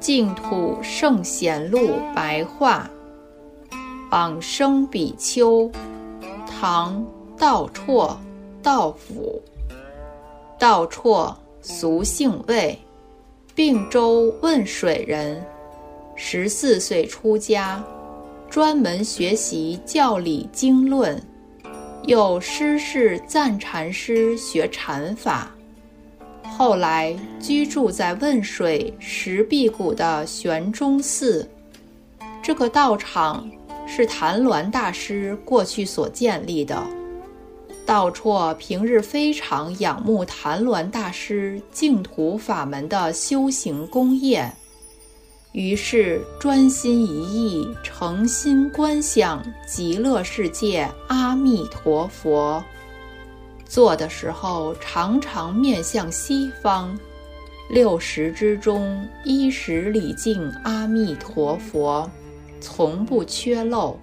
净土圣贤录白话，往生比丘，唐道绰道甫，道绰俗姓魏，并州汶水人，十四岁出家，专门学习教理经论。又师事赞禅师学禅法。后来居住在汶水石壁谷的玄中寺，这个道场是谭鸾大师过去所建立的。道绰平日非常仰慕谭鸾大师净土法门的修行功业，于是专心一意，诚心观想极乐世界阿弥陀佛。坐的时候，常常面向西方，六十之中，一十礼敬阿弥陀佛，从不缺漏，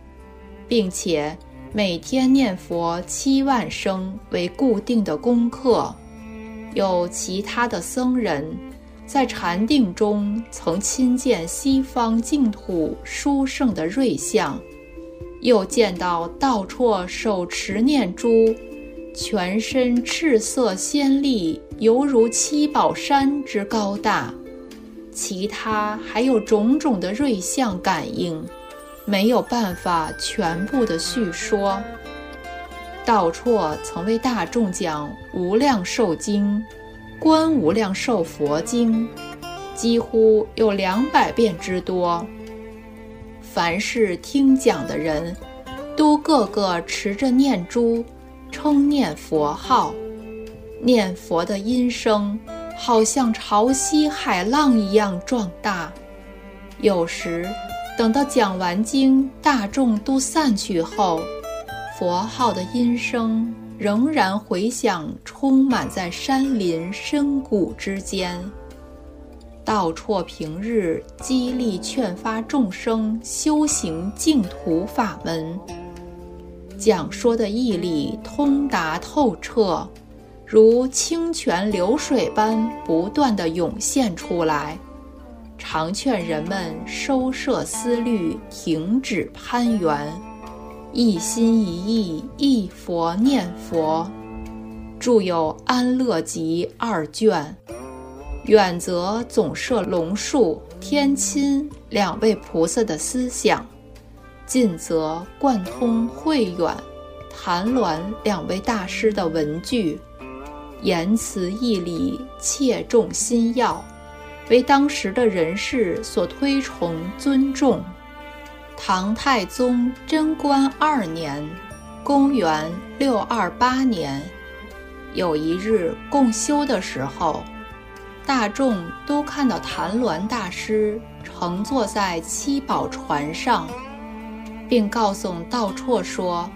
并且每天念佛七万声为固定的功课。有其他的僧人，在禅定中曾亲见西方净土殊胜的瑞相，又见到道绰手持念珠。全身赤色鲜丽，犹如七宝山之高大。其他还有种种的瑞相感应，没有办法全部的叙说。道绰曾为大众讲《无量寿经》《观无量寿佛经》，几乎有两百遍之多。凡是听讲的人，都个个持着念珠。称念佛号，念佛的音声好像潮汐海浪一样壮大。有时，等到讲完经，大众都散去后，佛号的音声仍然回响，充满在山林深谷之间。道绰平日激励劝发众生修行净土法门。讲说的义理通达透彻，如清泉流水般不断地涌现出来。常劝人们收摄思虑，停止攀缘，一心一意一佛念佛。著有《安乐集》二卷，远则总摄龙树、天亲两位菩萨的思想。近则贯通慧远、谭鸾两位大师的文句，言辞义理切中心要，为当时的人士所推崇尊重。唐太宗贞观二年（公元628年），有一日共修的时候，大众都看到谭鸾大师乘坐在七宝船上。并告诉道绰说：“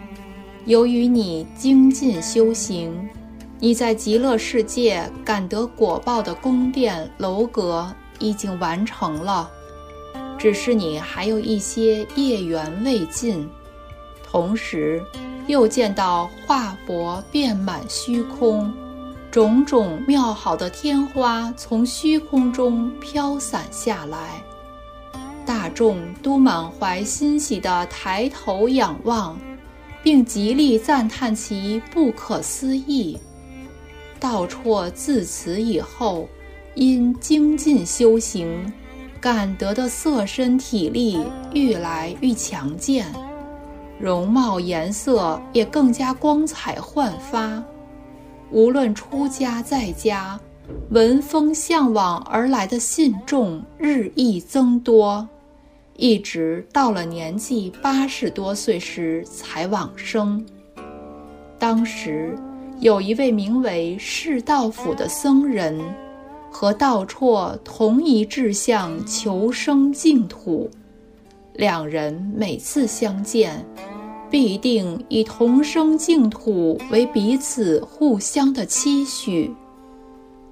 由于你精进修行，你在极乐世界感得果报的宫殿楼阁已经完成了，只是你还有一些业缘未尽。同时，又见到化佛遍满虚空，种种妙好的天花从虚空中飘散下来。”大众都满怀欣喜地抬头仰望，并极力赞叹其不可思议。道绰自此以后，因精进修行，感得的色身体力愈来愈强健，容貌颜色也更加光彩焕发。无论出家在家，闻风向往而来的信众日益增多。一直到了年纪八十多岁时才往生。当时有一位名为释道府的僧人，和道绰同一志向，求生净土。两人每次相见，必定以同生净土为彼此互相的期许。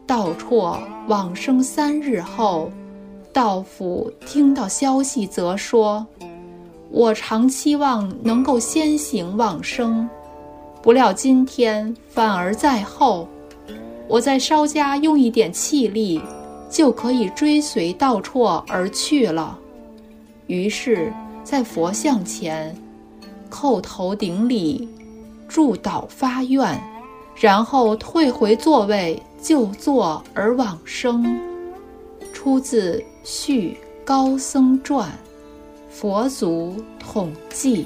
道绰往生三日后。道府听到消息，则说：“我常期望能够先行往生，不料今天反而在后。我再稍加用一点气力，就可以追随道绰而去了。于是，在佛像前叩头顶礼，祝祷发愿，然后退回座位就坐而往生。出自《续高僧传》，佛祖统记。